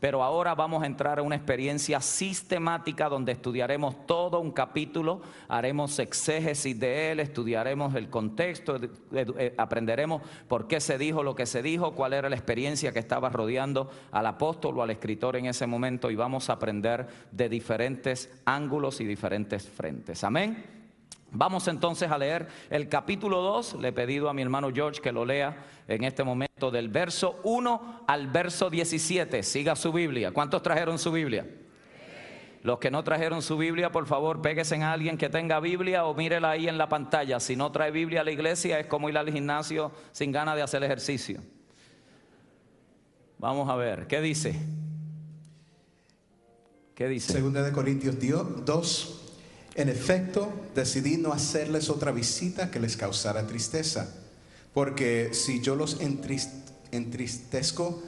pero ahora vamos a entrar a una experiencia sistemática donde estudiaremos todo un capítulo, haremos exégesis de él, estudiaremos el contexto, eh, aprenderemos por qué se dijo lo que se dijo, cuál era la experiencia que estaba rodeando al apóstol o al escritor en ese momento y vamos a aprender de diferentes ángulos y diferentes frentes. Amén. Vamos entonces a leer el capítulo 2. Le he pedido a mi hermano George que lo lea en este momento del verso 1 al verso 17. Siga su Biblia. ¿Cuántos trajeron su Biblia? Los que no trajeron su Biblia, por favor, péguese en alguien que tenga Biblia o mírela ahí en la pantalla. Si no trae Biblia a la iglesia, es como ir al gimnasio sin ganas de hacer ejercicio. Vamos a ver, ¿qué dice? ¿Qué dice? Segunda de Corintios 2, en efecto, decidí no hacerles otra visita que les causara tristeza, porque si yo los entristezco,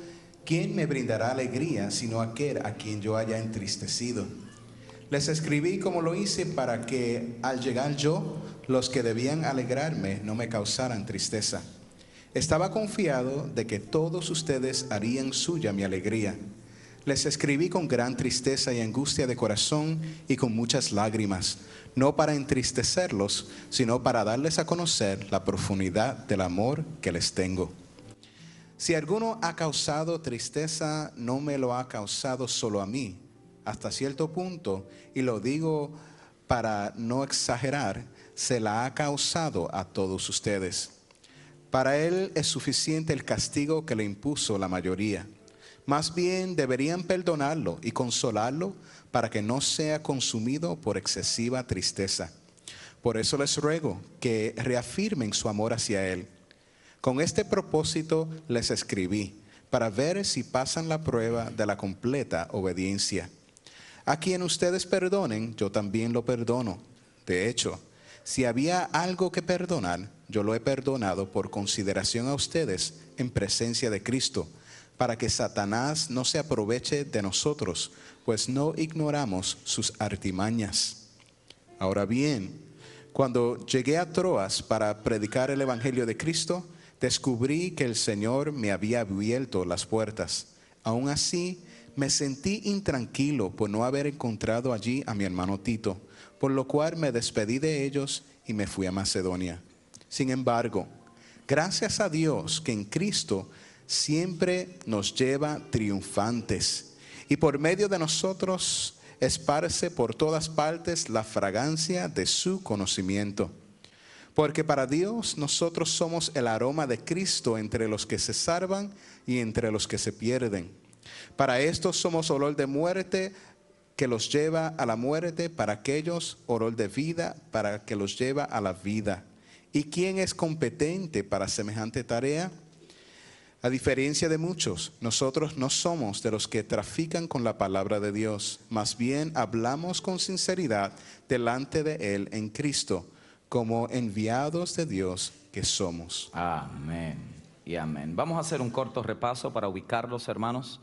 ¿quién me brindará alegría sino aquel a quien yo haya entristecido? Les escribí como lo hice para que al llegar yo, los que debían alegrarme no me causaran tristeza. Estaba confiado de que todos ustedes harían suya mi alegría les escribí con gran tristeza y angustia de corazón y con muchas lágrimas, no para entristecerlos, sino para darles a conocer la profundidad del amor que les tengo. Si alguno ha causado tristeza, no me lo ha causado solo a mí, hasta cierto punto, y lo digo para no exagerar, se la ha causado a todos ustedes. Para él es suficiente el castigo que le impuso la mayoría más bien deberían perdonarlo y consolarlo para que no sea consumido por excesiva tristeza. Por eso les ruego que reafirmen su amor hacia Él. Con este propósito les escribí, para ver si pasan la prueba de la completa obediencia. A quien ustedes perdonen, yo también lo perdono. De hecho, si había algo que perdonar, yo lo he perdonado por consideración a ustedes en presencia de Cristo para que Satanás no se aproveche de nosotros, pues no ignoramos sus artimañas. Ahora bien, cuando llegué a Troas para predicar el Evangelio de Cristo, descubrí que el Señor me había abierto las puertas. Aún así, me sentí intranquilo por no haber encontrado allí a mi hermano Tito, por lo cual me despedí de ellos y me fui a Macedonia. Sin embargo, gracias a Dios que en Cristo siempre nos lleva triunfantes y por medio de nosotros esparce por todas partes la fragancia de su conocimiento. Porque para Dios nosotros somos el aroma de Cristo entre los que se salvan y entre los que se pierden. Para estos somos olor de muerte que los lleva a la muerte, para aquellos olor de vida para que los lleva a la vida. ¿Y quién es competente para semejante tarea? A diferencia de muchos, nosotros no somos de los que trafican con la palabra de Dios, más bien hablamos con sinceridad delante de Él en Cristo, como enviados de Dios que somos. Amén y amén. Vamos a hacer un corto repaso para ubicarlos, hermanos.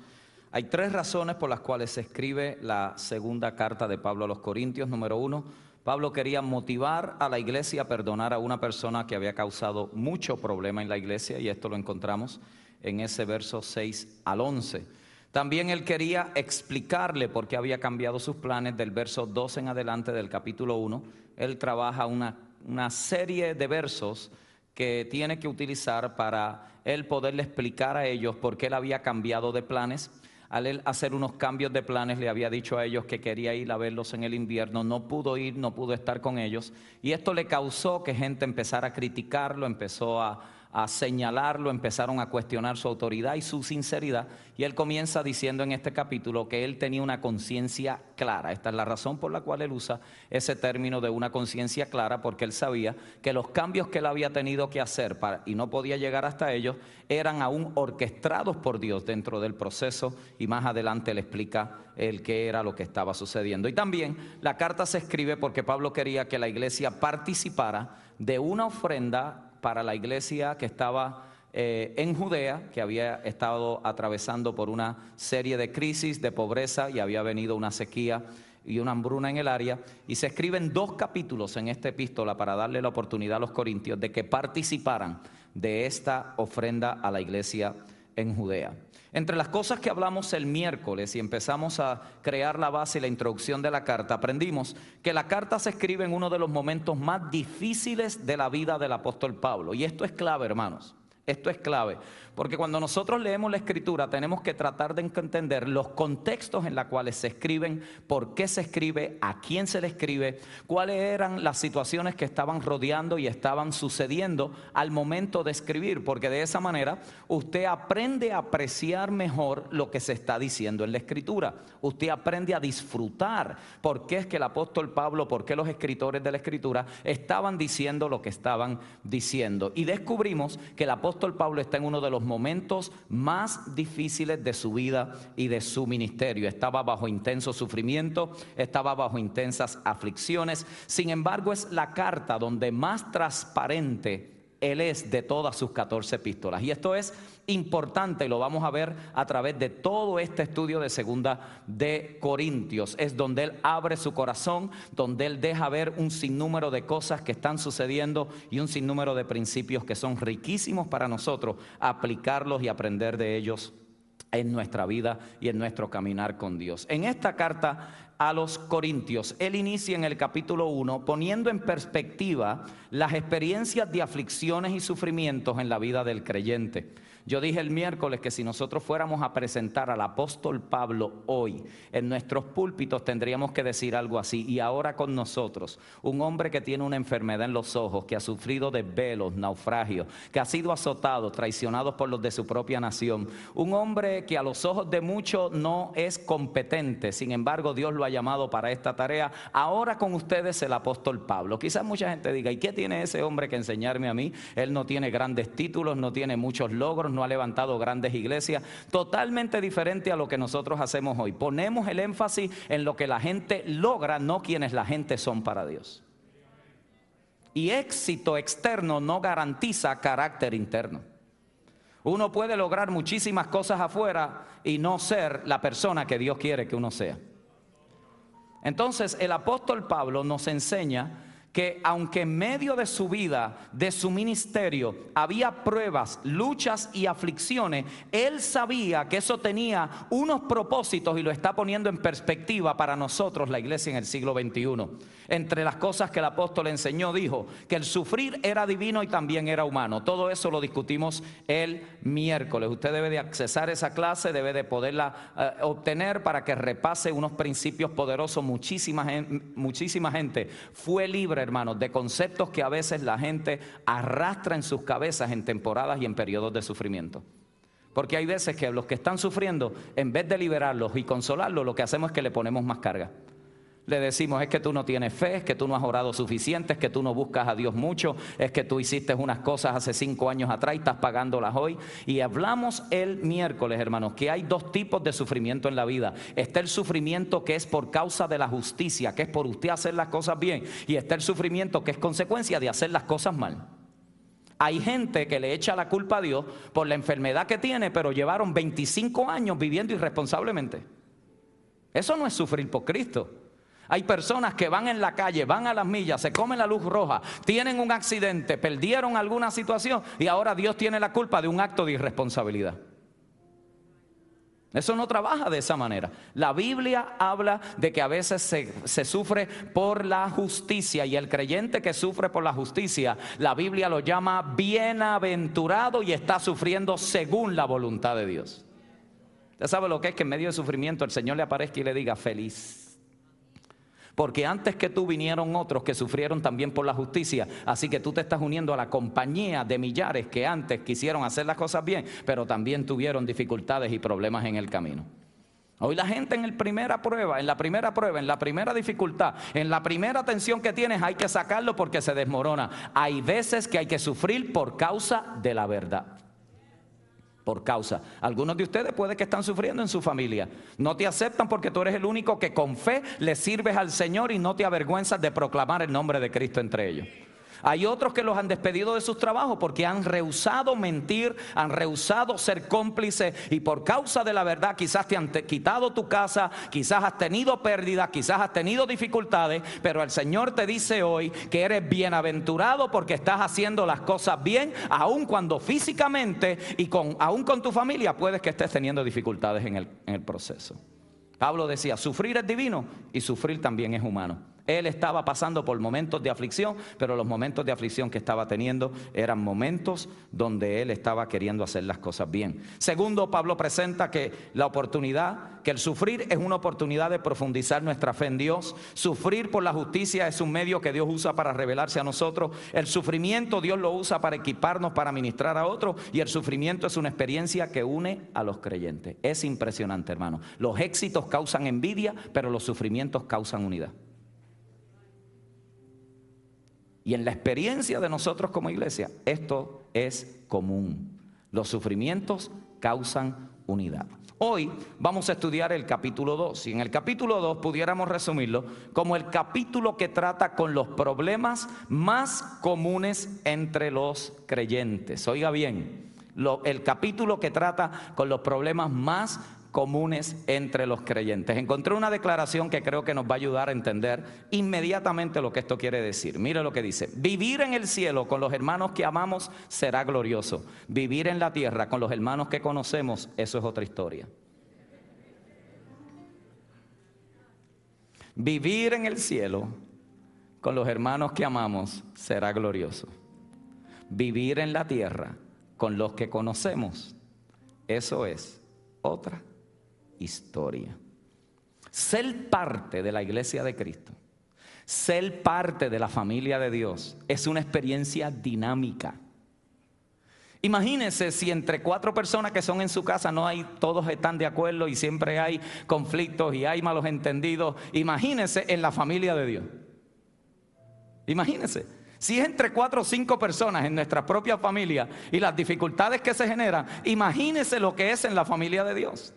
Hay tres razones por las cuales se escribe la segunda carta de Pablo a los Corintios. Número uno, Pablo quería motivar a la iglesia a perdonar a una persona que había causado mucho problema en la iglesia, y esto lo encontramos en ese verso 6 al 11. También él quería explicarle por qué había cambiado sus planes del verso 2 en adelante del capítulo 1. Él trabaja una, una serie de versos que tiene que utilizar para él poderle explicar a ellos por qué él había cambiado de planes. Al hacer unos cambios de planes, le había dicho a ellos que quería ir a verlos en el invierno, no pudo ir, no pudo estar con ellos. Y esto le causó que gente empezara a criticarlo, empezó a, a señalarlo, empezaron a cuestionar su autoridad y su sinceridad. Y él comienza diciendo en este capítulo que él tenía una conciencia clara. Esta es la razón por la cual él usa ese término de una conciencia clara, porque él sabía que los cambios que él había tenido que hacer para, y no podía llegar hasta ellos eran aún orquestados por Dios dentro del proceso. Y más adelante le explica el qué era lo que estaba sucediendo. Y también la carta se escribe porque Pablo quería que la iglesia participara de una ofrenda para la iglesia que estaba eh, en Judea, que había estado atravesando por una serie de crisis, de pobreza y había venido una sequía y una hambruna en el área. Y se escriben dos capítulos en esta epístola para darle la oportunidad a los corintios de que participaran de esta ofrenda a la iglesia en Judea. Entre las cosas que hablamos el miércoles y empezamos a crear la base y la introducción de la carta, aprendimos que la carta se escribe en uno de los momentos más difíciles de la vida del apóstol Pablo. Y esto es clave, hermanos. Esto es clave, porque cuando nosotros leemos la escritura tenemos que tratar de entender los contextos en los cuales se escriben, por qué se escribe, a quién se le escribe, cuáles eran las situaciones que estaban rodeando y estaban sucediendo al momento de escribir, porque de esa manera usted aprende a apreciar mejor lo que se está diciendo en la escritura. Usted aprende a disfrutar por qué es que el apóstol Pablo, por qué los escritores de la escritura estaban diciendo lo que estaban diciendo. Y descubrimos que el apóstol Pablo está en uno de los momentos más difíciles de su vida y de su ministerio. Estaba bajo intenso sufrimiento, estaba bajo intensas aflicciones. Sin embargo, es la carta donde más transparente él es de todas sus 14 epístolas. Y esto es importante, y lo vamos a ver a través de todo este estudio de segunda de Corintios. Es donde Él abre su corazón, donde Él deja ver un sinnúmero de cosas que están sucediendo y un sinnúmero de principios que son riquísimos para nosotros aplicarlos y aprender de ellos en nuestra vida y en nuestro caminar con Dios. En esta carta a los Corintios. Él inicia en el capítulo 1 poniendo en perspectiva las experiencias de aflicciones y sufrimientos en la vida del creyente. Yo dije el miércoles que si nosotros fuéramos a presentar al apóstol Pablo hoy en nuestros púlpitos tendríamos que decir algo así. Y ahora con nosotros, un hombre que tiene una enfermedad en los ojos, que ha sufrido desvelos, naufragios, que ha sido azotado, traicionado por los de su propia nación. Un hombre que a los ojos de muchos no es competente, sin embargo Dios lo ha llamado para esta tarea. Ahora con ustedes el apóstol Pablo. Quizás mucha gente diga, ¿y qué tiene ese hombre que enseñarme a mí? Él no tiene grandes títulos, no tiene muchos logros ha levantado grandes iglesias, totalmente diferente a lo que nosotros hacemos hoy. Ponemos el énfasis en lo que la gente logra, no quienes la gente son para Dios. Y éxito externo no garantiza carácter interno. Uno puede lograr muchísimas cosas afuera y no ser la persona que Dios quiere que uno sea. Entonces el apóstol Pablo nos enseña que aunque en medio de su vida, de su ministerio, había pruebas, luchas y aflicciones, él sabía que eso tenía unos propósitos y lo está poniendo en perspectiva para nosotros, la iglesia en el siglo XXI. Entre las cosas que el apóstol enseñó, dijo que el sufrir era divino y también era humano. Todo eso lo discutimos el miércoles. Usted debe de accesar esa clase, debe de poderla eh, obtener para que repase unos principios poderosos. Muchísima gente fue libre hermanos, de conceptos que a veces la gente arrastra en sus cabezas en temporadas y en periodos de sufrimiento. Porque hay veces que los que están sufriendo, en vez de liberarlos y consolarlos, lo que hacemos es que le ponemos más carga le decimos es que tú no tienes fe, es que tú no has orado suficiente, es que tú no buscas a Dios mucho, es que tú hiciste unas cosas hace cinco años atrás y estás pagándolas hoy. Y hablamos el miércoles, hermanos, que hay dos tipos de sufrimiento en la vida. Está el sufrimiento que es por causa de la justicia, que es por usted hacer las cosas bien, y está el sufrimiento que es consecuencia de hacer las cosas mal. Hay gente que le echa la culpa a Dios por la enfermedad que tiene, pero llevaron 25 años viviendo irresponsablemente. Eso no es sufrir por Cristo. Hay personas que van en la calle, van a las millas, se comen la luz roja, tienen un accidente, perdieron alguna situación y ahora Dios tiene la culpa de un acto de irresponsabilidad. Eso no trabaja de esa manera. La Biblia habla de que a veces se, sufre por la justicia y el creyente que sufre por la justicia, la Biblia lo llama bienaventurado y está sufriendo según la voluntad de Dios. Usted sabe lo que es que en medio de sufrimiento el Señor le aparezca y le diga feliz. Porque antes que tú vinieron otros que sufrieron también por la justicia. Así que tú te estás uniendo a la compañía de millares que antes quisieron hacer las cosas bien, pero también tuvieron dificultades y problemas en el camino. Hoy la gente en la primera prueba, en la primera prueba, en la primera dificultad, en la primera tensión que tienes, hay que sacarlo porque se desmorona. Hay veces que hay que sufrir por causa de la verdad por causa. Algunos de ustedes puede que están sufriendo en su familia. No te aceptan porque tú eres el único que con fe le sirves al Señor y no te avergüenzas de proclamar el nombre de Cristo entre ellos. Hay otros que los han despedido de sus trabajos porque han rehusado mentir, han rehusado ser cómplices y por causa de la verdad quizás te han quitado tu casa, quizás has tenido pérdidas, quizás has tenido dificultades, pero el Señor te dice hoy que eres bienaventurado porque estás haciendo las cosas bien, aun cuando físicamente y con, aun con tu familia puedes que estés teniendo dificultades en el, en el proceso. Pablo decía, sufrir es divino y sufrir también es humano. Él estaba pasando por momentos de aflicción, pero los momentos de aflicción que estaba teniendo eran momentos donde él estaba queriendo hacer las cosas bien. Segundo, Pablo presenta que la oportunidad, que el sufrir es una oportunidad de profundizar nuestra fe en Dios. Sufrir por la justicia es un medio que Dios usa para revelarse a nosotros. El sufrimiento Dios lo usa para equiparnos, para ministrar a otros. Y el sufrimiento es una experiencia que une a los creyentes. Es impresionante, hermano. Los éxitos causan envidia, pero los sufrimientos causan unidad. Y en la experiencia de nosotros como iglesia, esto es común. Los sufrimientos causan unidad. Hoy vamos a estudiar el capítulo 2 y en el capítulo 2 pudiéramos resumirlo como el capítulo que trata con los problemas más comunes entre los creyentes. Oiga bien, el capítulo que trata con los problemas más comunes entre los creyentes. Encontré una declaración que creo que nos va a ayudar a entender inmediatamente lo que esto quiere decir. Mire lo que dice. Vivir en el cielo con los hermanos que amamos será glorioso. Vivir en la tierra con los hermanos que conocemos, eso es otra historia. Vivir en el cielo con los hermanos que amamos será glorioso. Vivir en la tierra con los que conocemos, eso es otra historia. Ser parte de la iglesia de Cristo, ser parte de la familia de Dios, es una experiencia dinámica. Imagínense si entre cuatro personas que son en su casa no hay, todos están de acuerdo y siempre hay conflictos y hay malos entendidos. Imagínense en la familia de Dios. Imagínense. Si es entre cuatro o cinco personas en nuestra propia familia y las dificultades que se generan, imagínense lo que es en la familia de Dios.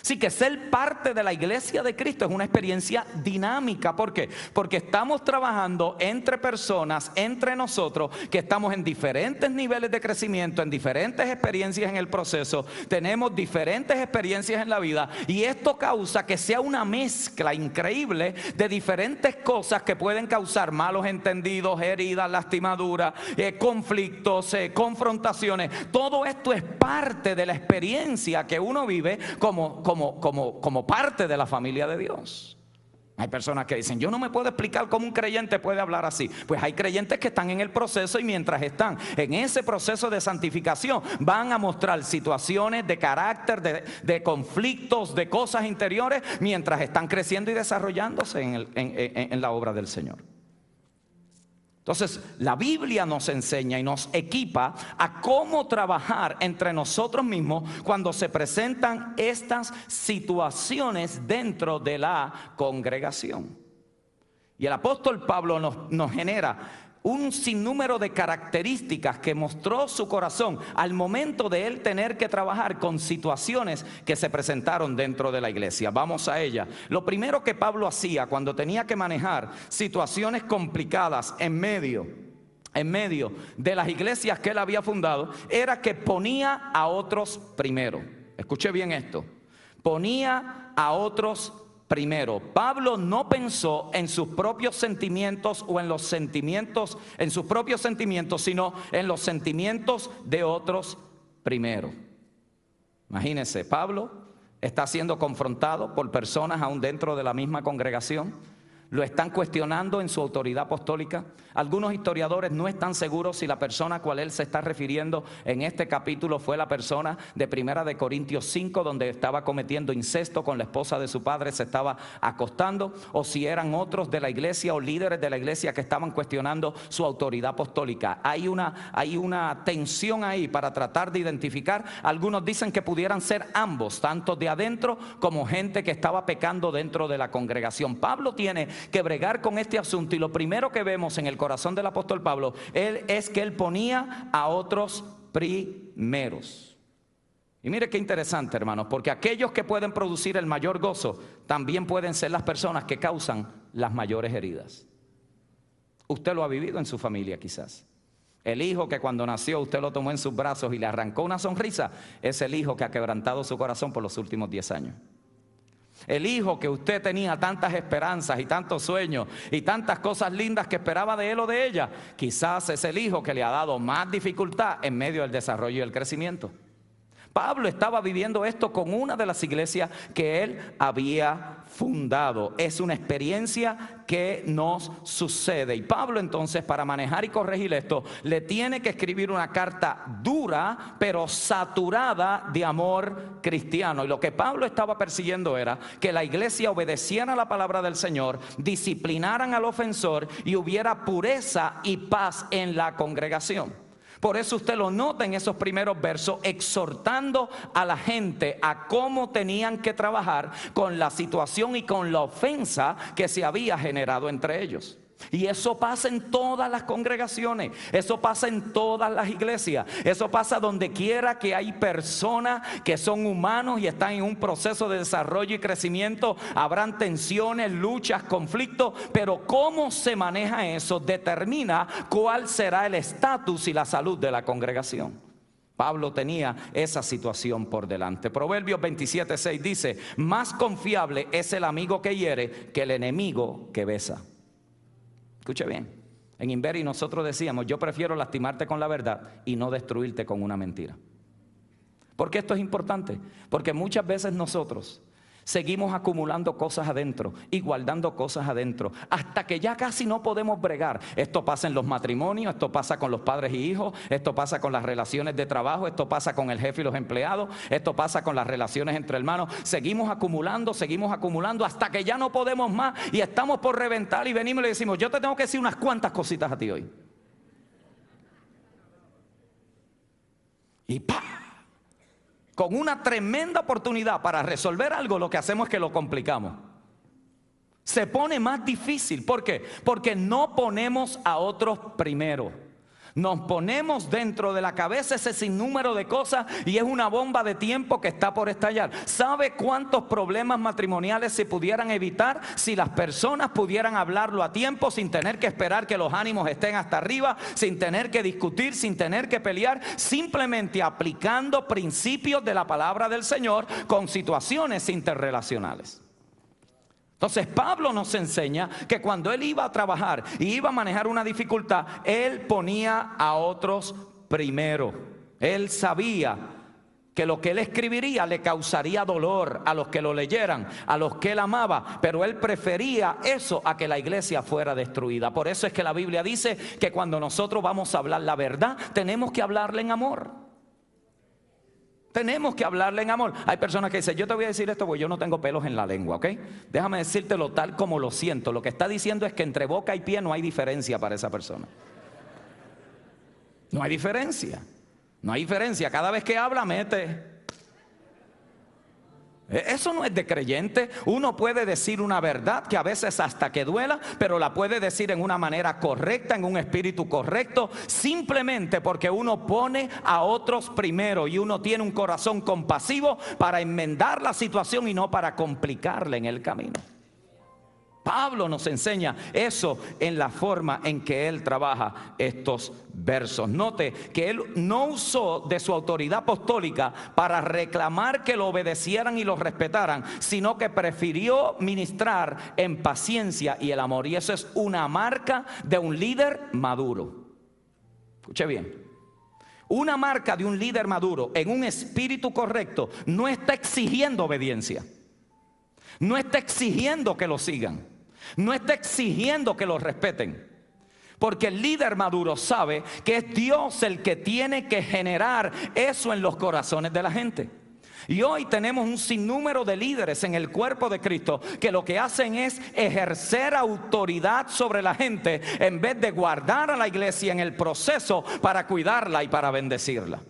Así que ser parte de la iglesia de Cristo es una experiencia dinámica. ¿Por qué? Porque estamos trabajando entre personas, entre nosotros, que estamos en diferentes niveles de crecimiento, en diferentes experiencias en el proceso, tenemos diferentes experiencias en la vida y esto causa que sea una mezcla increíble de diferentes cosas que pueden causar malos entendidos, heridas, lastimaduras, eh, conflictos, eh, confrontaciones. Todo esto es parte de la experiencia que uno vive como, como como, como, parte de la familia de Dios. Hay personas que dicen, yo no me puedo explicar cómo un creyente puede hablar así. Pues hay creyentes que están en el proceso y mientras están en ese proceso de santificación van a mostrar situaciones de carácter, de, de conflictos, de cosas interiores, mientras están creciendo y desarrollándose en, en la obra del Señor. Entonces, la Biblia nos enseña y nos equipa a cómo trabajar entre nosotros mismos cuando se presentan estas situaciones dentro de la congregación. Y el apóstol Pablo nos, nos genera un sinnúmero de características que mostró su corazón al momento de él tener que trabajar con situaciones que se presentaron dentro de la iglesia. Vamos a ella. Lo primero que Pablo hacía cuando tenía que manejar situaciones complicadas en medio en medio de las iglesias que él había fundado era que ponía a otros primero. Escuche bien esto. Ponía a otros primero. Pablo no pensó en sus propios sentimientos o en los sentimientos, en sus propios sentimientos, sino en los sentimientos de otros primero. Imagínense, Pablo está siendo confrontado por personas aún dentro de la misma congregación lo están cuestionando en su autoridad apostólica. Algunos historiadores no están seguros si la persona a cual él se está refiriendo en este capítulo fue la persona de Primera de Corintios 5, donde estaba cometiendo incesto con la esposa de su padre, se estaba acostando, o si eran otros de la iglesia o líderes de la iglesia que estaban cuestionando su autoridad apostólica. Hay una, hay una tensión ahí para tratar de identificar. Algunos dicen que pudieran ser ambos, tanto de adentro como gente que estaba pecando dentro de la congregación. Pablo tiene que bregar con este asunto y lo primero que vemos en el corazón del apóstol Pablo él, es que él ponía a otros primeros. Y mire qué interesante, hermanos, porque aquellos que pueden producir el mayor gozo también pueden ser las personas que causan las mayores heridas. Usted lo ha vivido en su familia quizás. El hijo que cuando nació usted lo tomó en sus brazos y le arrancó una sonrisa, es el hijo que ha quebrantado su corazón por los últimos 10 años. El hijo que usted tenía tantas esperanzas y tantos sueños y tantas cosas lindas que esperaba de él o de ella, quizás es el hijo que le ha dado más dificultad en medio del desarrollo y el crecimiento. Pablo estaba viviendo esto con una de las iglesias que él había fundado. Es una experiencia que nos sucede. Y Pablo entonces, para manejar y corregir esto, le tiene que escribir una carta dura, pero saturada de amor cristiano. Y lo que Pablo estaba persiguiendo era que la iglesia obedeciera la palabra del Señor, disciplinaran al ofensor y hubiera pureza y paz en la congregación. Por eso usted lo nota en esos primeros versos, exhortando a la gente a cómo tenían que trabajar con la situación y con la ofensa que se había generado entre ellos. Y eso pasa en todas las congregaciones, eso pasa en todas las iglesias, eso pasa donde quiera que hay personas que son humanos y están en un proceso de desarrollo y crecimiento, habrán tensiones, luchas, conflictos, pero cómo se maneja eso determina cuál será el estatus y la salud de la congregación. Pablo tenía esa situación por delante. Proverbios 27:6 dice, más confiable es el amigo que hiere que el enemigo que besa. Escuche bien. En Inveri nosotros decíamos, yo prefiero lastimarte con la verdad y no destruirte con una mentira. ¿Por qué esto es importante? Porque muchas veces nosotros seguimos acumulando cosas adentro y guardando cosas adentro, hasta que ya casi no podemos bregar. Esto pasa en los matrimonios, esto pasa con los padres y hijos, esto pasa con las relaciones de trabajo, esto pasa con el jefe y los empleados, esto pasa con las relaciones entre hermanos. Seguimos acumulando, seguimos acumulando hasta que ya no podemos más y estamos por reventar y venimos y le decimos, yo te tengo que decir unas cuantas cositas a ti hoy. Y ¡pa! Con una tremenda oportunidad para resolver algo, lo que hacemos es que lo complicamos. Se pone más difícil. ¿Por qué? Porque no ponemos a otros primero. Nos ponemos dentro de la cabeza ese sinnúmero de cosas y es una bomba de tiempo que está por estallar. ¿Sabe cuántos problemas matrimoniales se pudieran evitar si las personas pudieran hablarlo a tiempo sin tener que esperar que los ánimos estén hasta arriba, sin tener que discutir, sin tener que pelear, simplemente aplicando principios de la palabra del Señor con situaciones interrelacionales? Entonces Pablo nos enseña que cuando él iba a trabajar y iba a manejar una dificultad, él ponía a otros primero. Él sabía que lo que él escribiría le causaría dolor a los que lo leyeran, a los que él amaba, pero él prefería eso a que la iglesia fuera destruida. Por eso es que la Biblia dice que cuando nosotros vamos a hablar la verdad, tenemos que hablarle en amor. Tenemos que hablarle en amor. Hay personas que dicen, yo te voy a decir esto porque yo no tengo pelos en la lengua, ¿ok? Déjame decírtelo tal como lo siento. Lo que está diciendo es que entre boca y pie no hay diferencia para esa persona. No hay diferencia. No hay diferencia. Cada vez que habla, mete. E, eso no es de creyente. Uno puede decir una verdad que a veces hasta que duela, pero la puede decir en una manera correcta, en un espíritu correcto, simplemente porque uno pone a otros primero y uno tiene un corazón compasivo para enmendar la situación y no para complicarle en el camino. Pablo nos enseña eso en la forma en que él trabaja estos versos. Note que él no usó de su autoridad apostólica para reclamar que lo obedecieran y lo respetaran, sino que prefirió ministrar en paciencia y el amor. Y eso es una marca de un líder maduro. Escuche bien. Una marca de un líder maduro en un espíritu correcto no está exigiendo obediencia. No está exigiendo que lo sigan. No está exigiendo que lo respeten. Porque el líder maduro sabe que es Dios el que tiene que generar eso en los corazones de la gente. Y hoy tenemos un sinnúmero de líderes en el cuerpo de Cristo que lo que hacen es ejercer autoridad sobre la gente en vez de guardar a la iglesia en el proceso para cuidarla y para bendecirla.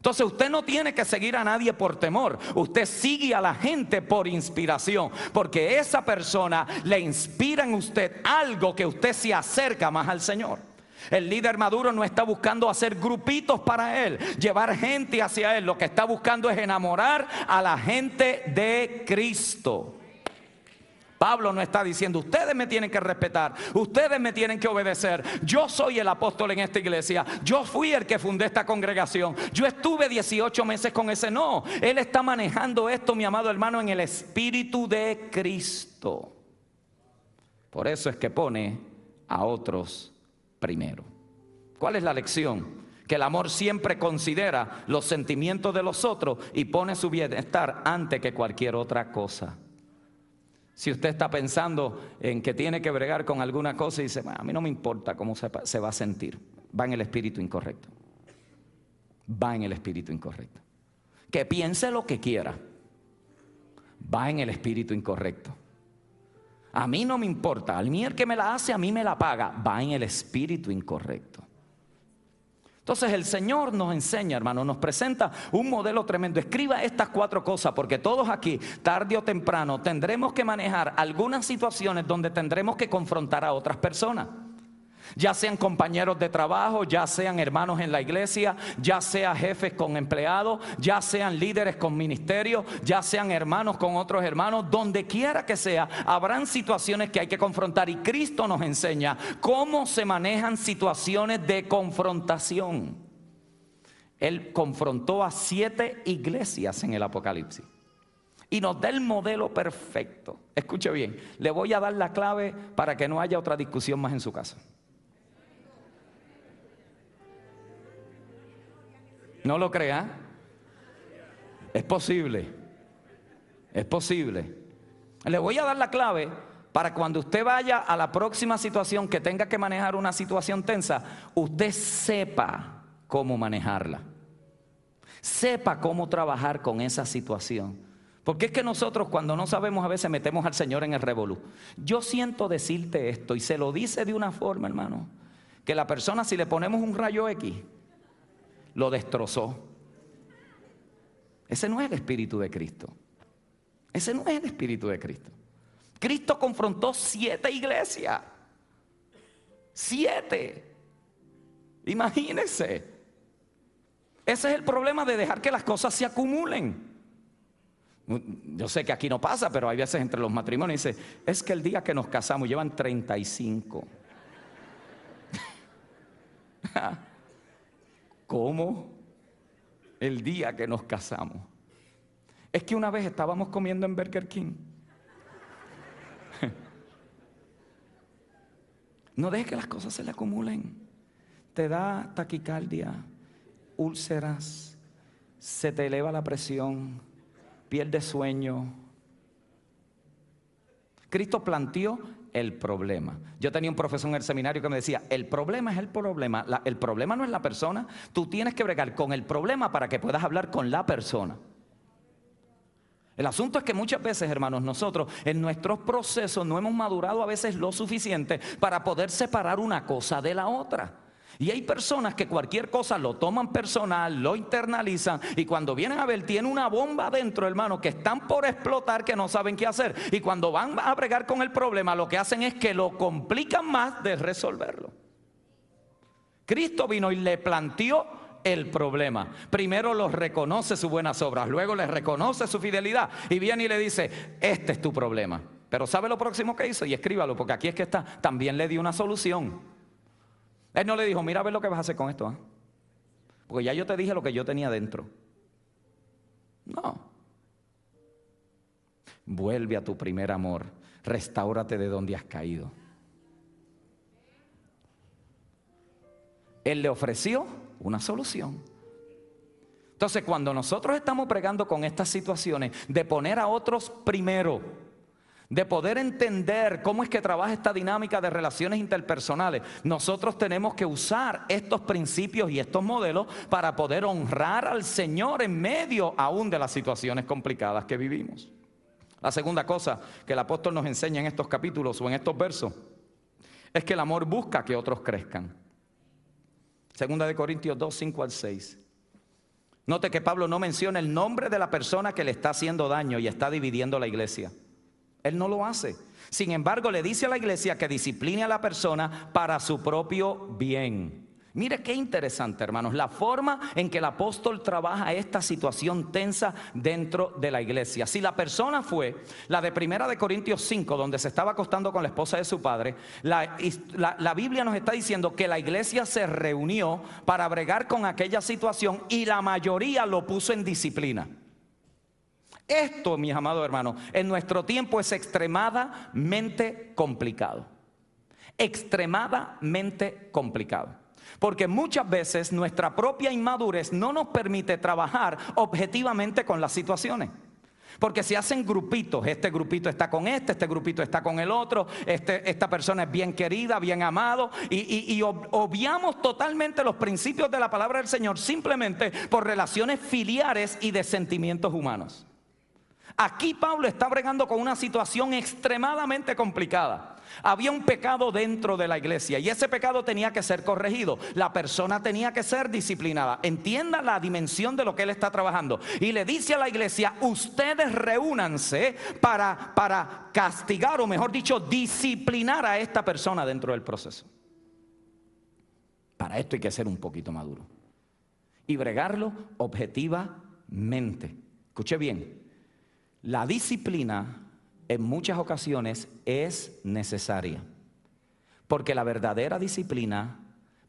Entonces usted no tiene que seguir a nadie por temor, usted sigue a la gente por inspiración, porque esa persona le inspira en usted algo que usted se acerca más al Señor. El líder maduro no está buscando hacer grupitos para él, llevar gente hacia él, lo que está buscando es enamorar a la gente de Cristo. Pablo no está diciendo, ustedes me tienen que respetar, ustedes me tienen que obedecer. Yo soy el apóstol en esta iglesia, yo fui el que fundé esta congregación, yo estuve 18 meses con ese no. Él está manejando esto, mi amado hermano, en el Espíritu de Cristo. Por eso es que pone a otros primero. ¿Cuál es la lección? Que el amor siempre considera los sentimientos de los otros y pone su bienestar antes que cualquier otra cosa. Si usted está pensando en que tiene que bregar con alguna cosa y dice, a mí no me importa cómo se, va a sentir, va en el espíritu incorrecto. Va en el espíritu incorrecto. Que piense lo que quiera, va en el espíritu incorrecto. A mí no me importa, al mí el que me la hace, a mí me la paga, va en el espíritu incorrecto. Entonces el Señor nos enseña, hermano, nos presenta un modelo tremendo. Escriba estas cuatro cosas porque todos aquí, tarde o temprano, tendremos que manejar algunas situaciones donde tendremos que confrontar a otras personas ya sean compañeros de trabajo, ya sean hermanos en la iglesia, ya sean jefes con empleados, ya sean líderes con ministerio, ya sean hermanos con otros hermanos, donde quiera que sea, habrán situaciones que hay que confrontar y Cristo nos enseña cómo se manejan situaciones de confrontación. Él confrontó a siete iglesias en el Apocalipsis y nos da el modelo perfecto. Escuche bien, le voy a dar la clave para que no haya otra discusión más en su casa. ¿No lo crea? Es posible. Es posible. Le voy a dar la clave para cuando usted vaya a la próxima situación que tenga que manejar una situación tensa, usted sepa cómo manejarla. Sepa cómo trabajar con esa situación. Porque es que nosotros cuando no sabemos a veces metemos al Señor en el revolú. Yo siento decirte esto y se lo dice de una forma, hermano, que la persona si le ponemos un rayo X, lo destrozó. Ese no es el espíritu de Cristo. Ese no es el espíritu de Cristo. Cristo confrontó siete iglesias. Siete. Imagínense. Ese es el problema de dejar que las cosas se acumulen. Yo sé que aquí no pasa, pero hay veces entre los matrimonios dice, es que el día que nos casamos llevan 35. ¿Cómo? El día que nos casamos. Es que una vez estábamos comiendo en Burger King. No dejes que las cosas se le acumulen. Te da taquicardia, úlceras, se te eleva la presión, pierdes sueño. Cristo planteó el problema. Yo tenía un profesor en el seminario que me decía, el problema es el problema, el problema no es la persona, tú tienes que bregar con el problema para que puedas hablar con la persona. El asunto es que muchas veces, hermanos, nosotros en nuestros procesos no hemos madurado a veces lo suficiente para poder separar una cosa de la otra. Y hay personas que cualquier cosa lo toman personal, lo internalizan y cuando vienen a ver tiene una bomba adentro, hermano, que están por explotar que no saben qué hacer. Y cuando van a bregar con el problema, lo que hacen es que lo complican más de resolverlo. Cristo vino y le planteó el problema. Primero los reconoce sus buenas obras, luego les reconoce su fidelidad y viene y le dice, este es tu problema. Pero ¿sabe lo próximo que hizo? Y escríbalo, porque aquí es que está. También le dio una solución. Él no le dijo, mira a ver lo que vas a hacer con esto. ¿ah? Porque ya yo te dije lo que yo tenía dentro. No. Vuelve a tu primer amor. Restáurate de donde has caído. Él le ofreció una solución. Entonces, cuando nosotros estamos pregando con estas situaciones de poner a otros primero, de poder entender cómo es que trabaja esta dinámica de relaciones interpersonales, nosotros tenemos que usar estos principios y estos modelos para poder honrar al Señor en medio aún de las situaciones complicadas que vivimos. La segunda cosa que el apóstol nos enseña en estos capítulos o en estos versos es que el amor busca que otros crezcan. Segunda de Corintios 2, 5 al 6. Note que Pablo no menciona el nombre de la persona que le está haciendo daño y está dividiendo la iglesia. Él no lo hace. Sin embargo, le dice a la iglesia que discipline a la persona para su propio bien. Mire qué interesante, hermanos, la forma en que el apóstol trabaja esta situación tensa dentro de la iglesia. Si la persona fue la de Primera de Corintios 5, donde se estaba acostando con la esposa de su padre, la, la Biblia nos está diciendo que la iglesia se reunió para bregar con aquella situación y la mayoría lo puso en disciplina. Esto, mis amados hermanos, en nuestro tiempo es extremadamente complicado. Extremadamente complicado. Porque muchas veces nuestra propia inmadurez no nos permite trabajar objetivamente con las situaciones. Porque se hacen grupitos, este grupito está con este, este grupito está con el otro, este, esta persona es bien querida, bien amado, y, obviamos totalmente los principios de la palabra del Señor simplemente por relaciones filiares y de sentimientos humanos. Aquí Pablo está bregando con una situación extremadamente complicada. Había un pecado dentro de la iglesia y ese pecado tenía que ser corregido. La persona tenía que ser disciplinada. Entienda la dimensión de lo que él está trabajando. Y le dice a la iglesia, ustedes reúnanse para, para castigar o mejor dicho, disciplinar a esta persona dentro del proceso. Para esto hay que ser un poquito maduro. Y bregarlo objetivamente. Escuche bien, la disciplina en muchas ocasiones es necesaria, porque la verdadera disciplina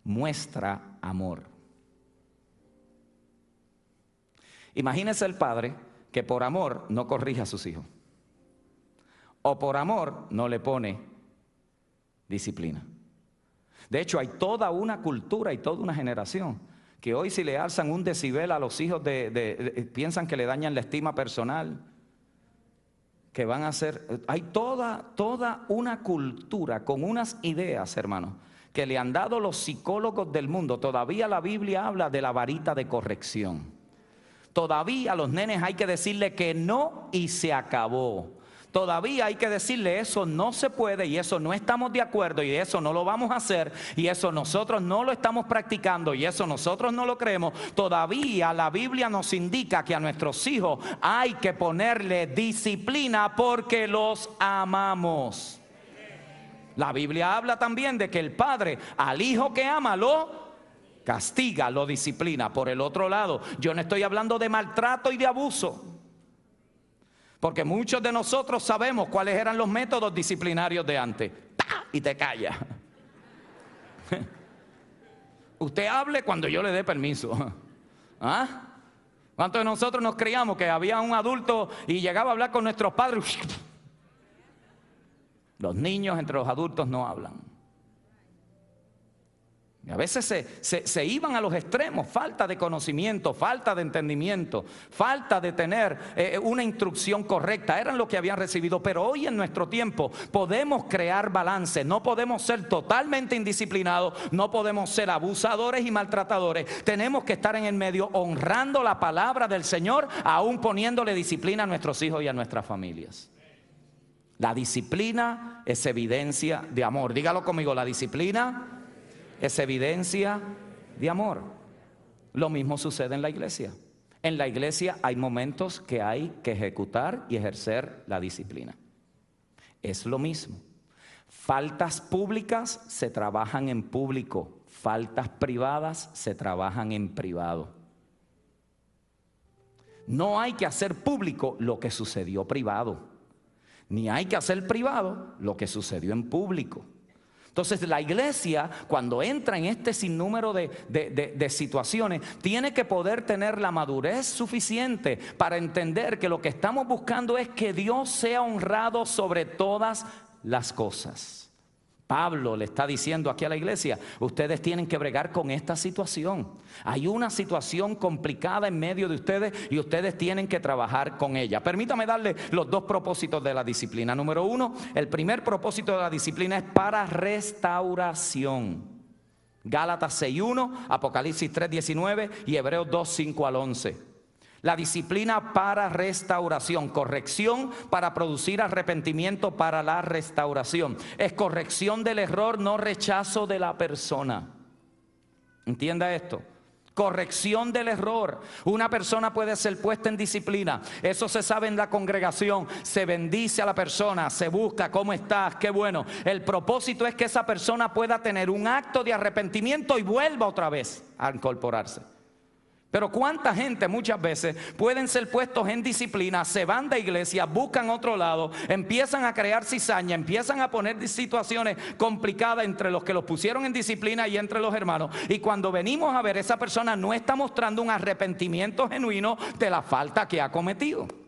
muestra amor. Imagínese el padre que por amor no corrige a sus hijos, o por amor no le pone disciplina. De hecho, hay toda una cultura y toda una generación que hoy si le alzan un decibel a los hijos piensan que le dañan la estima personal, que van a ser, hay toda, toda una cultura con unas ideas, hermanos, que le han dado los psicólogos del mundo. Todavía la Biblia habla de la varita de corrección. Todavía a los nenes hay que decirle que no y se acabó. Todavía hay que decirle eso no se puede y eso no estamos de acuerdo y eso no lo vamos a hacer y eso nosotros no lo estamos practicando y eso nosotros no lo creemos. Todavía la Biblia nos indica que a nuestros hijos hay que ponerle disciplina porque los amamos. La Biblia habla también de que el padre al hijo que ama lo castiga, lo disciplina. Por el otro lado, yo no estoy hablando de maltrato y de abuso. Porque muchos de nosotros sabemos cuáles eran los métodos disciplinarios de antes. Y te calla. Usted hable cuando yo le dé permiso. ¿Ah? ¿Cuántos de nosotros nos creíamos que había un adulto y llegaba a hablar con nuestros padres? Los niños entre los adultos no hablan. A veces se, iban a los extremos, falta de conocimiento, falta de entendimiento, falta de tener eh, una instrucción correcta, eran lo que habían recibido, pero hoy en nuestro tiempo podemos crear balance, no podemos ser totalmente indisciplinados, no podemos ser abusadores y maltratadores, tenemos que estar en el medio honrando la palabra del Señor, aún poniéndole disciplina a nuestros hijos y a nuestras familias. La disciplina es evidencia de amor, dígalo conmigo, la disciplina es evidencia de amor. Lo mismo sucede en la iglesia. En la iglesia hay momentos que hay que ejecutar y ejercer la disciplina. Es lo mismo. Faltas públicas se trabajan en público, faltas privadas se trabajan en privado. No hay que hacer público lo que sucedió privado, ni hay que hacer privado lo que sucedió en público. Entonces la iglesia, cuando entra en este sinnúmero de, situaciones, tiene que poder tener la madurez suficiente para entender que lo que estamos buscando es que Dios sea honrado sobre todas las cosas. Pablo le está diciendo aquí a la iglesia, ustedes tienen que bregar con esta situación. Hay una situación complicada en medio de ustedes y ustedes tienen que trabajar con ella. Permítame darle los dos propósitos de la disciplina. Número uno, el primer propósito de la disciplina es para restauración. Gálatas 6.1, Apocalipsis 3.19 y Hebreos 2.5 al 11. La disciplina para restauración, corrección para producir arrepentimiento para la restauración. Es corrección del error, no rechazo de la persona. Entienda esto. corrección del error. Una persona puede ser puesta en disciplina. Eso se sabe en la congregación. Se bendice a la persona, se busca cómo estás, qué bueno. El propósito es que esa persona pueda tener un acto de arrepentimiento y vuelva otra vez a incorporarse. Pero cuánta gente muchas veces pueden ser puestos en disciplina, se van de iglesia, buscan otro lado, empiezan a crear cizaña, empiezan a poner situaciones complicadas entre los que los pusieron en disciplina y entre los hermanos. Y cuando venimos a ver, esa persona no está mostrando un arrepentimiento genuino de la falta que ha cometido.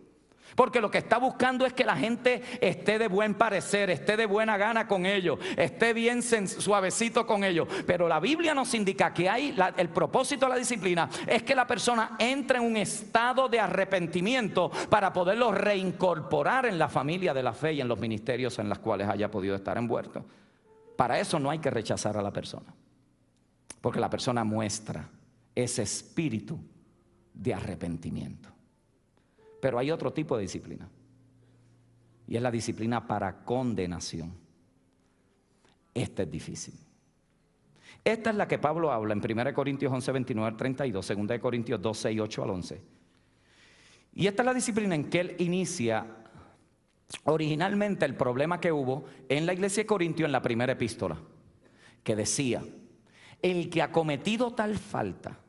Porque lo que está buscando es que la gente esté de buen parecer, esté de buena gana con ellos, esté bien suavecito con ellos. Pero la Biblia nos indica que hay el propósito de la disciplina es que la persona entre en un estado de arrepentimiento para poderlo reincorporar en la familia de la fe y en los ministerios en los cuales haya podido estar envuelto. Para eso no hay que rechazar a la persona. Porque la persona muestra ese espíritu de arrepentimiento. Pero hay otro tipo de disciplina. Y es la disciplina para condenación. Esta es difícil. Esta es la que Pablo habla en 1 Corintios 11, 29 al 32, 2 Corintios 12 y 8 al 11. Y esta es la disciplina en que él inicia originalmente el problema que hubo en la iglesia de Corintio en la primera epístola, que decía, el que ha cometido tal falta,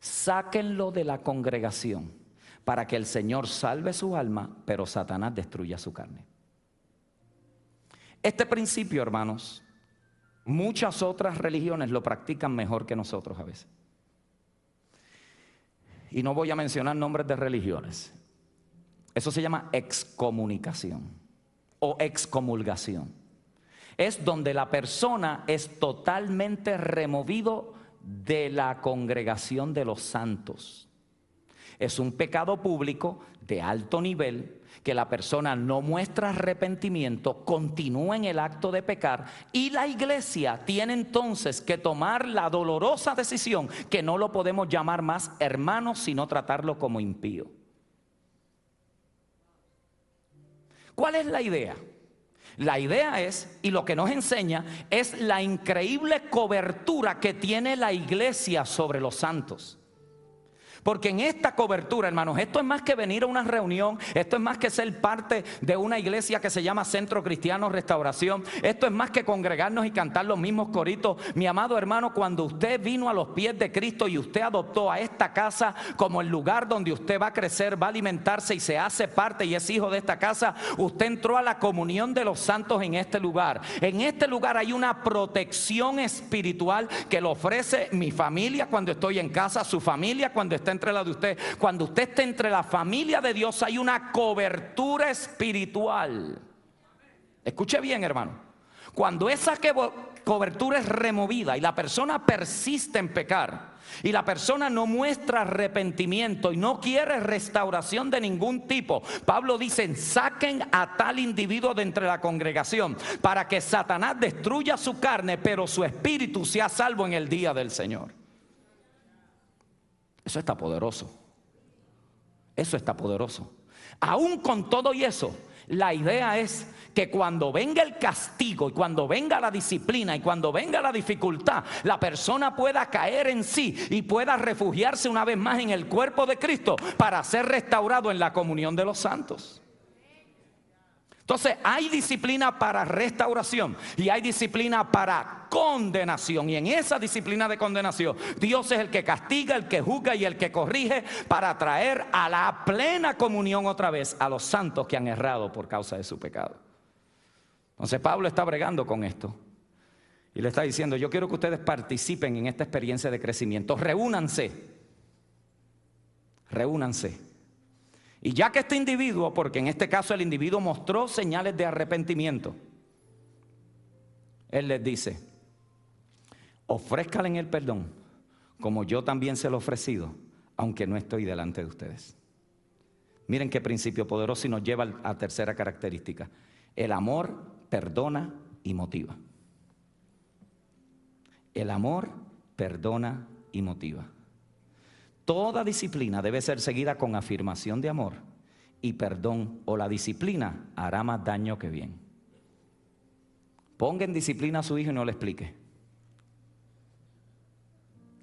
sáquenlo de la congregación para que el Señor salve su alma, pero Satanás destruya su carne. Este principio, hermanos, muchas otras religiones lo practican mejor que nosotros a veces. Y no voy a mencionar nombres de religiones. Eso se llama excomunicación o excomulgación. Es donde la persona es totalmente removido de la congregación de los santos. Es un pecado público de alto nivel que la persona no muestra arrepentimiento, continúa en el acto de pecar y la iglesia tiene entonces que tomar la dolorosa decisión que no lo podemos llamar más hermano, sino tratarlo como impío. ¿Cuál es la idea? La idea es, y lo que nos enseña, es la increíble cobertura que tiene la iglesia sobre los santos. Porque en esta cobertura, hermanos, esto es más que venir a una reunión, esto es más que ser parte de una iglesia que se llama Centro Cristiano Restauración, esto es más que congregarnos y cantar los mismos coritos. Mi amado hermano, cuando usted vino a los pies de Cristo y usted adoptó a esta casa como el lugar donde usted va a crecer, va a alimentarse y se hace parte y es hijo de esta casa, usted entró a la comunión de los santos en este lugar. En este lugar hay una protección espiritual que lo ofrece mi familia cuando estoy en casa, su familia cuando está en entre la de usted. Cuando usted esté entre la familia de Dios hay una cobertura espiritual. Escuche bien, hermano. Cuando esa cobertura es removida y la persona persiste en pecar y la persona no muestra arrepentimiento y no quiere restauración de ningún tipo, Pablo dice, saquen a tal individuo de entre la congregación para que Satanás destruya su carne, pero su espíritu sea salvo en el día del Señor. Eso está poderoso. Eso está poderoso. Aún con todo y eso, la idea es que cuando venga el castigo y cuando venga la disciplina y cuando venga la dificultad, la persona pueda caer en sí y pueda refugiarse una vez más en el cuerpo de Cristo para ser restaurado en la comunión de los santos. Entonces hay disciplina para restauración y hay disciplina para condenación. Y en esa disciplina de condenación, Dios es el que castiga, el que juzga y el que corrige para traer a la plena comunión otra vez a los santos que han errado por causa de su pecado. Entonces Pablo está bregando con esto. Y le está diciendo, yo quiero que ustedes participen en esta experiencia de crecimiento. Reúnanse. Reúnanse. Y ya que este individuo, porque en este caso el individuo mostró señales de arrepentimiento, él les dice, ofrézcanle el perdón como yo también se lo he ofrecido, aunque no estoy delante de ustedes. Miren qué principio poderoso y nos lleva a tercera característica. El amor perdona y motiva. El amor perdona y motiva. Toda disciplina debe ser seguida con afirmación de amor y perdón o la disciplina hará más daño que bien. Ponga en disciplina a su hijo y no le explique.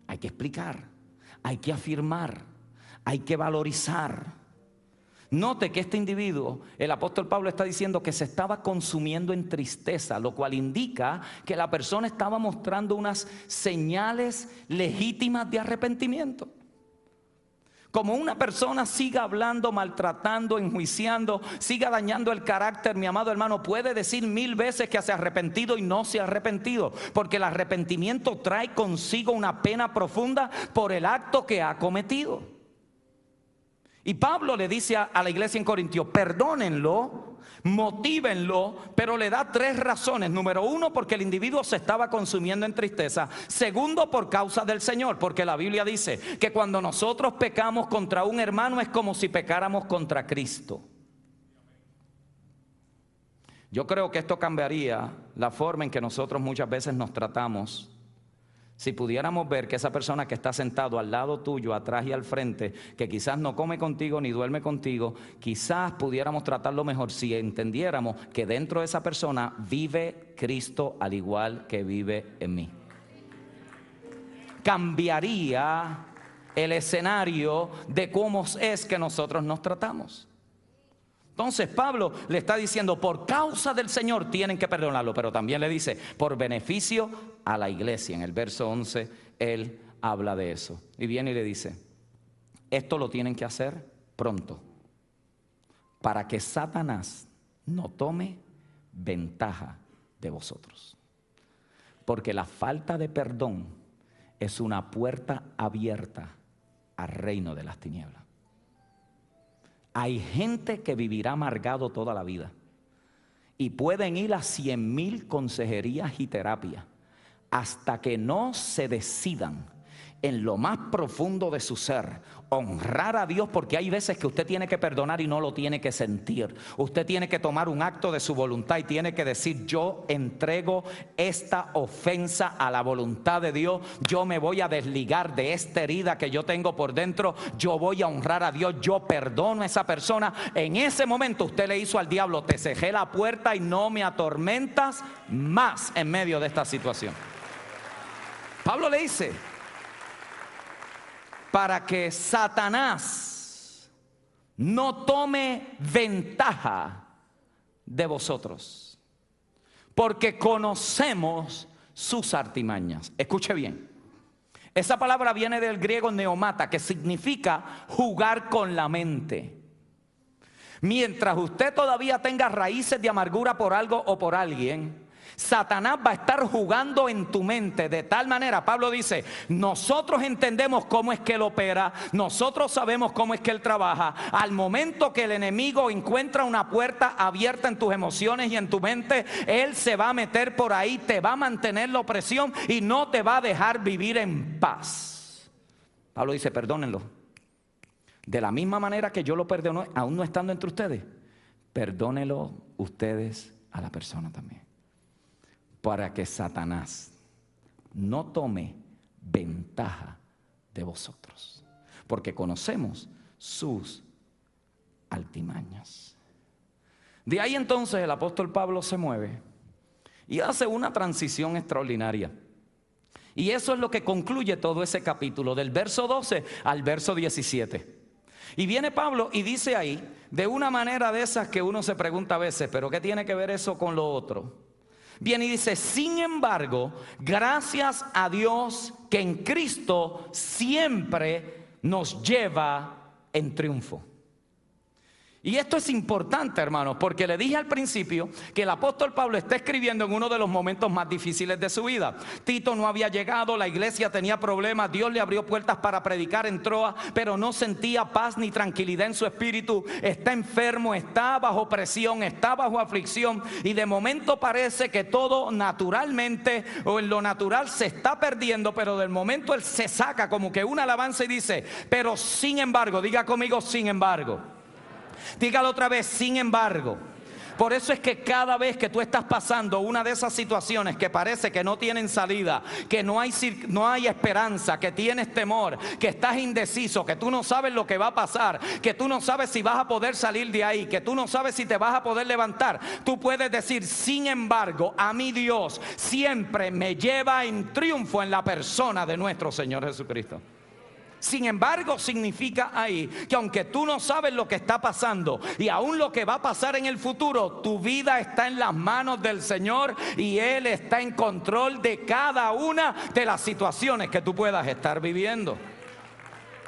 Hay que explicar. hay que afirmar, hay que valorizar. Note que este individuo, el apóstol Pablo está diciendo que se estaba consumiendo en tristeza, lo cual indica que la persona estaba mostrando unas señales legítimas de arrepentimiento. Como una persona siga hablando, maltratando, enjuiciando, siga dañando el carácter, mi amado hermano, puede decir mil veces que se ha arrepentido y no se ha arrepentido, porque el arrepentimiento trae consigo una pena profunda por el acto que ha cometido. Y Pablo le dice a, la iglesia en Corintio, perdónenlo, motívenlo, pero le da tres razones. Número uno, porque el individuo se estaba consumiendo en tristeza. Segundo, por causa del Señor, porque la Biblia dice que cuando nosotros pecamos contra un hermano es como si pecáramos contra Cristo. Yo creo que esto cambiaría la forma en que nosotros muchas veces nos tratamos si pudiéramos ver que esa persona que está sentado al lado tuyo, atrás y al frente, que quizás no come contigo ni duerme contigo, quizás pudiéramos tratarlo mejor si entendiéramos que dentro de esa persona vive Cristo al igual que vive en mí. Cambiaría el escenario de cómo es que nosotros nos tratamos. Entonces Pablo le está diciendo, por causa del Señor tienen que perdonarlo, pero también le dice, por beneficio a la iglesia. En el verso 11 él habla de eso. Y viene y le dice, esto lo tienen que hacer pronto, para que Satanás no tome ventaja de vosotros. Porque la falta de perdón es una puerta abierta al reino de las tinieblas. Hay gente que vivirá amargado toda la vida y pueden ir a cien mil consejerías y terapias hasta que no se decidan en lo más profundo de su ser, honrar a Dios, porque hay veces que usted tiene que perdonar y no lo tiene que sentir. Usted tiene que tomar un acto de su voluntad y tiene que decir, yo entrego esta ofensa a la voluntad de Dios, yo me voy a desligar de esta herida que yo tengo por dentro, yo voy a honrar a Dios, yo perdono a esa persona. En ese momento usted le hizo al diablo, te cejé la puerta y no me atormentas más en medio de esta situación. Pablo le dice, para que Satanás no tome ventaja de vosotros, porque conocemos sus artimañas. Escuche bien. Esa palabra viene del griego neomata, que significa jugar con la mente. Mientras usted todavía tenga raíces de amargura por algo o por alguien, Satanás va a estar jugando en tu mente de tal manera, Pablo dice, nosotros entendemos cómo es que él opera, nosotros sabemos cómo es que él trabaja. Al momento que el enemigo encuentra una puerta abierta en tus emociones y en tu mente, él se va a meter por ahí, te va a mantener la opresión y no te va a dejar vivir en paz. Pablo dice, perdónenlo. De la misma manera que yo lo perdono, aún no estando entre ustedes, perdónenlo ustedes a la persona también para que Satanás no tome ventaja de vosotros, porque conocemos sus altimañas. De ahí entonces el apóstol Pablo se mueve y hace una transición extraordinaria. Y eso es lo que concluye todo ese capítulo, del verso 12 al verso 17. Y viene Pablo y dice ahí, de una manera de esas que uno se pregunta a veces, pero ¿qué tiene que ver eso con lo otro? Viene y dice, sin embargo, gracias a Dios que en Cristo siempre nos lleva en triunfo. Y esto es importante, hermanos, porque le dije al principio que el apóstol Pablo está escribiendo en uno de los momentos más difíciles de su vida. Tito no había llegado, la iglesia tenía problemas, Dios le abrió puertas para predicar en Troa, pero no sentía paz ni tranquilidad en su espíritu. Está enfermo, está bajo presión, está bajo aflicción y de momento parece que todo naturalmente o en lo natural se está perdiendo, pero del momento él se saca como que una alabanza y dice, pero sin embargo, diga conmigo sin embargo. Dígalo otra vez, sin embargo. Por eso es que cada vez que tú estás pasando una de esas situaciones que parece que no tienen salida, que no hay, no hay esperanza, que tienes temor, que estás indeciso, que tú no sabes lo que va a pasar, que tú no sabes si vas a poder salir de ahí, que tú no sabes si te vas a poder levantar, tú puedes decir, sin embargo, a mi Dios siempre me lleva en triunfo en la persona de nuestro Señor Jesucristo. Sin embargo, significa ahí que aunque tú no sabes lo que está pasando y aún lo que va a pasar en el futuro, tu vida está en las manos del Señor y Él está en control de cada una de las situaciones que tú puedas estar viviendo.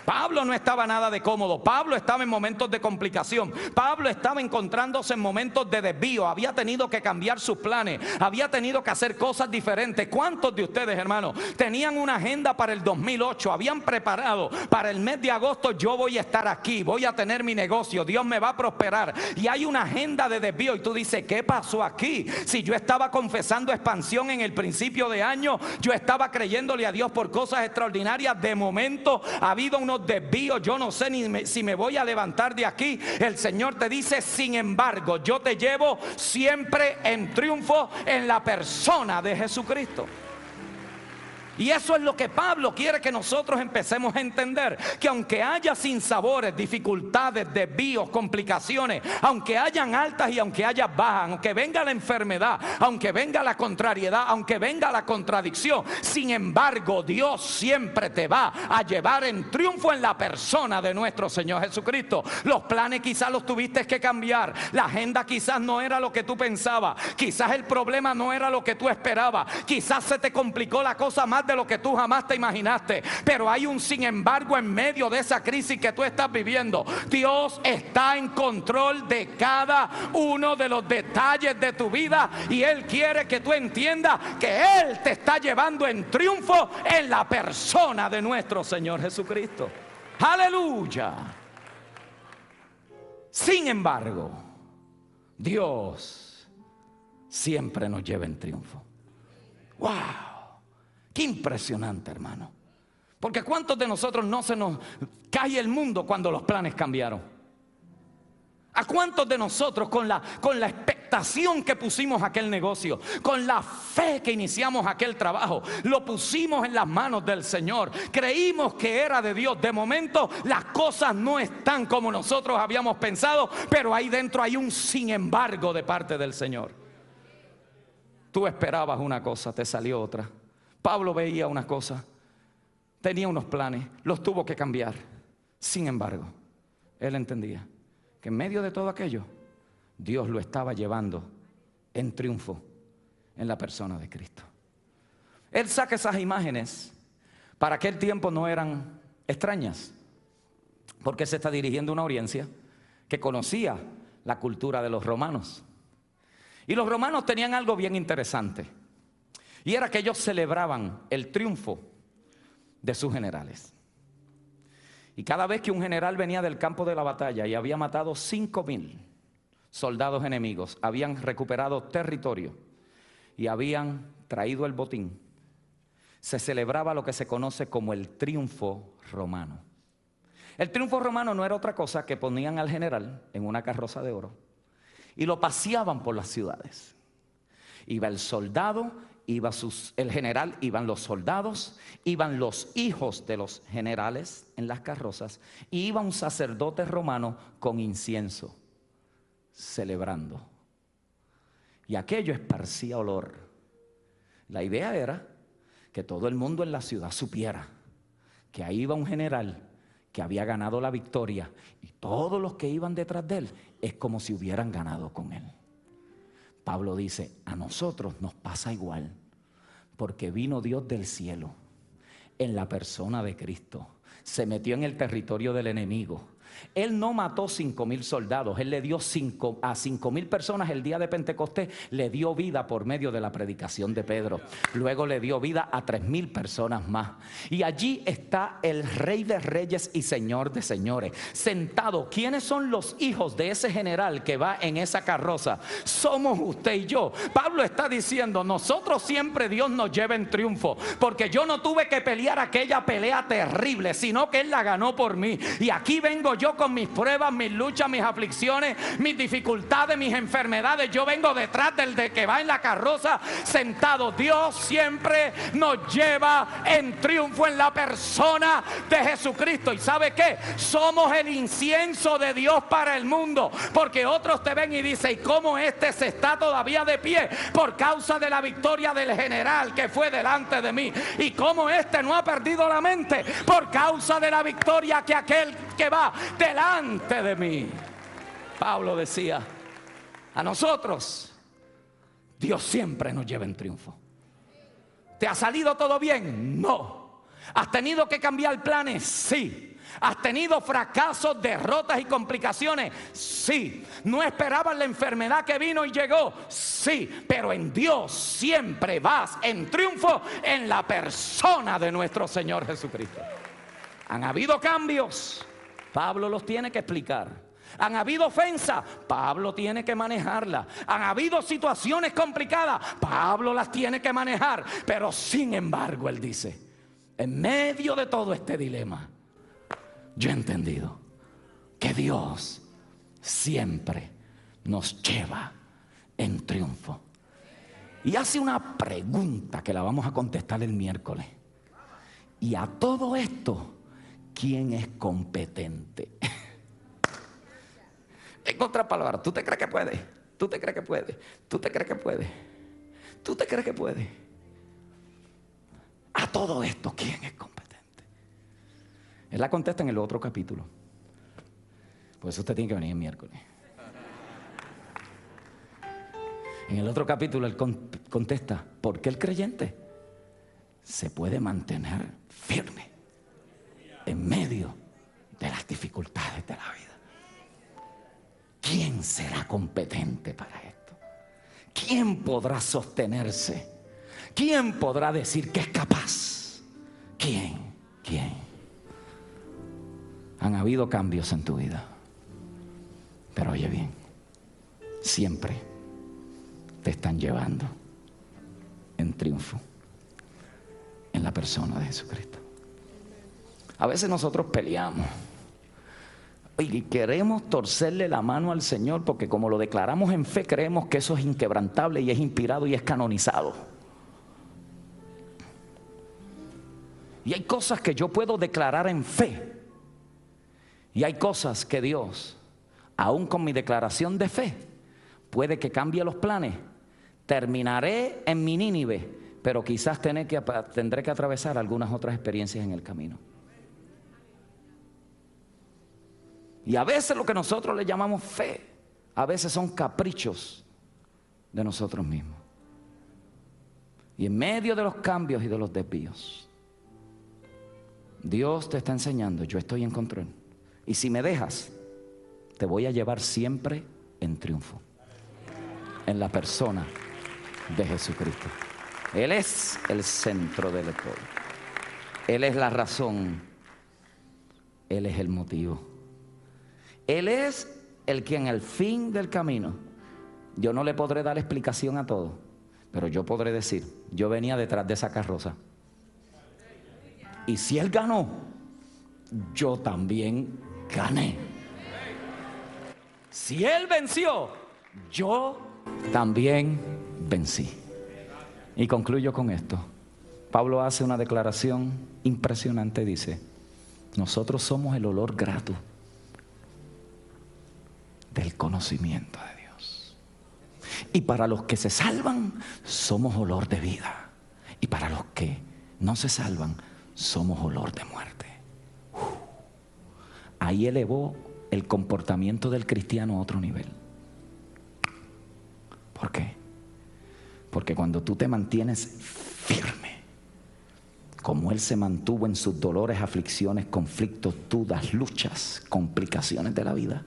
Pablo no estaba nada de cómodo. Pablo estaba en momentos de complicación. Pablo estaba encontrándose en momentos de desvío. Había tenido que cambiar sus planes. Había tenido que hacer cosas diferentes. ¿Cuántos de ustedes, hermanos, tenían una agenda para el 2008? Habían preparado para el mes de agosto. Yo voy a estar aquí. Voy a tener mi negocio. Dios me va a prosperar. Y hay una agenda de desvío. Y tú dices, ¿qué pasó aquí? Si yo estaba confesando expansión en el principio de año, yo estaba creyéndole a Dios por cosas extraordinarias. De momento ha habido unos desvíos, yo no sé ni si me voy a levantar de aquí. El Señor te dice, sin embargo, yo te llevo siempre en triunfo en la persona de Jesucristo. Y eso es lo que Pablo quiere que nosotros empecemos a entender. Que aunque haya sinsabores, dificultades, desvíos, complicaciones, aunque hayan altas y aunque haya bajas, aunque venga la enfermedad, aunque venga la contrariedad, aunque venga la contradicción, sin embargo Dios siempre te va a llevar en triunfo en la persona de nuestro Señor Jesucristo. Los planes quizás los tuviste que cambiar. La agenda quizás no era lo que tú pensabas. Quizás el problema no era lo que tú esperabas. Quizás se te complicó la cosa más de lo que tú jamás te imaginaste. Pero hay un sin embargo en medio de esa crisis que tú estás viviendo. Dios está en control de cada uno de los detalles de tu vida y Él quiere que tú entiendas que Él te está llevando en triunfo en la persona de nuestro Señor Jesucristo. Aleluya. Sin embargo, Dios siempre nos lleva en triunfo. Wow. Qué impresionante, hermano. Porque ¿cuántos de nosotros no se nos cae el mundo cuando los planes cambiaron? ¿A cuántos de nosotros con la, con la expectación que pusimos aquel negocio, con la fe que iniciamos aquel trabajo, lo pusimos en las manos del Señor, creímos que era de Dios? De momento las cosas no están como nosotros habíamos pensado, pero ahí dentro hay un sin embargo de parte del Señor. Tú esperabas una cosa, te salió otra. Pablo veía una cosa, tenía unos planes, los tuvo que cambiar. Sin embargo, él entendía que en medio de todo aquello, Dios lo estaba llevando en triunfo en la persona de Cristo. Él saca esas imágenes, para aquel tiempo no eran extrañas, porque se está dirigiendo a una audiencia que conocía la cultura de los romanos. Y los romanos tenían algo bien interesante. Y era que ellos celebraban el triunfo de sus generales. Y cada vez que un general venía del campo de la batalla y había matado cinco mil soldados enemigos, habían recuperado territorio y habían traído el botín, se celebraba lo que se conoce como el triunfo romano. El triunfo romano no era otra cosa que ponían al general en una carroza de oro y lo paseaban por las ciudades. Iba el soldado iba el general, iban los soldados, iban los hijos de los generales en las carrozas, y iba un sacerdote romano con incienso, celebrando. Y aquello esparcía olor. La idea era que todo el mundo en la ciudad supiera que ahí iba un general que había ganado la victoria y todos los que iban detrás de él es como si hubieran ganado con él. Pablo dice, a nosotros nos pasa igual, porque vino Dios del cielo en la persona de Cristo, se metió en el territorio del enemigo él no mató cinco mil soldados, él le dio cinco, a cinco mil personas el día de Pentecostés, le dio vida por medio de la predicación de Pedro. Luego le dio vida a tres mil personas más. Y allí está el Rey de Reyes y Señor de Señores, sentado. ¿Quiénes son los hijos de ese general que va en esa carroza? Somos usted y yo. Pablo está diciendo, nosotros siempre Dios nos lleva en triunfo, porque yo no tuve que pelear aquella pelea terrible, sino que Él la ganó por mí. Y aquí vengo yo con mis pruebas, mis luchas, mis aflicciones, mis dificultades, mis enfermedades, yo vengo detrás del de que va en la carroza sentado. Dios siempre nos lleva en triunfo en la persona de Jesucristo. ¿Y sabe qué? Somos el incienso de Dios para el mundo. Porque otros te ven y dicen, ¿y cómo este se está todavía de pie? Por causa de la victoria del general que fue delante de mí. ¿Y cómo este no ha perdido la mente? Por causa de la victoria que aquel que va delante de mí. Pablo decía, a nosotros Dios siempre nos lleva en triunfo. ¿Te ha salido todo bien? No. ¿Has tenido que cambiar planes? Sí. ¿Has tenido fracasos, derrotas y complicaciones? Sí. ¿No esperaban la enfermedad que vino y llegó? Sí. Pero en Dios siempre vas en triunfo en la persona de nuestro Señor Jesucristo. Han habido cambios. Pablo los tiene que explicar. Han habido ofensas, Pablo tiene que manejarla. Han habido situaciones complicadas, Pablo las tiene que manejar. Pero sin embargo, él dice, en medio de todo este dilema, yo he entendido que Dios siempre nos lleva en triunfo. Y hace una pregunta que la vamos a contestar el miércoles. Y a todo esto, ¿quién es competente? En otras palabras, ¿tú te crees que puede? ¿Tú te crees que puede? ¿Tú te crees que puede? ¿Tú te crees que puede? A todo esto, ¿quién es competente? Él la contesta en el otro capítulo. Por eso usted tiene que venir el miércoles. En el otro capítulo él contesta, ¿por qué el creyente se puede mantener firme en medio de las dificultades de la vida? ¿quién será competente para esto? ¿Quién podrá sostenerse? ¿Quién podrá decir que es capaz? ¿Quién? ¿Quién? Han habido cambios en tu vida. Pero oye bien, siempre te están llevando en triunfo en la persona de Jesucristo. A veces nosotros peleamos y queremos torcerle la mano al Señor porque como lo declaramos en fe, creemos que eso es inquebrantable y es inspirado y es canonizado. Y hay cosas que yo puedo declarar en fe. Y hay cosas que Dios, aún con mi declaración de fe, puede que cambie los planes. Terminaré en mi Nínive, pero quizás tendré que atravesar algunas otras experiencias en el camino. Y a veces lo que nosotros le llamamos fe, a veces son caprichos de nosotros mismos. Y en medio de los cambios y de los desvíos, Dios te está enseñando, yo estoy en control. Y si me dejas, te voy a llevar siempre en triunfo. En la persona de Jesucristo. Él es el centro del todo. Él es la razón. Él es el motivo. Él es el que en el fin del camino, yo no le podré dar explicación a todo, pero yo podré decir, yo venía detrás de esa carroza. Y si Él ganó, yo también gané. Si Él venció, yo también vencí. Y concluyo con esto. Pablo hace una declaración impresionante, dice, nosotros somos el olor grato del conocimiento de Dios. Y para los que se salvan, somos olor de vida. Y para los que no se salvan, somos olor de muerte. Ahí elevó el comportamiento del cristiano a otro nivel. ¿Por qué? Porque cuando tú te mantienes firme, como Él se mantuvo en sus dolores, aflicciones, conflictos, dudas, luchas, complicaciones de la vida,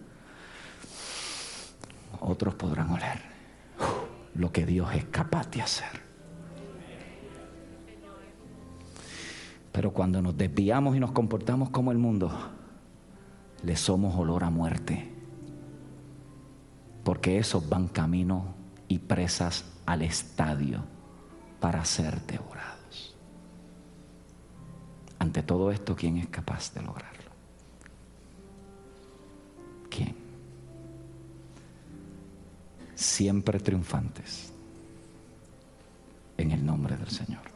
otros podrán oler lo que Dios es capaz de hacer. Pero cuando nos desviamos y nos comportamos como el mundo, le somos olor a muerte. Porque esos van camino y presas al estadio para ser devorados. Ante todo esto, ¿quién es capaz de lograrlo? Siempre triunfantes. En el nombre del Señor.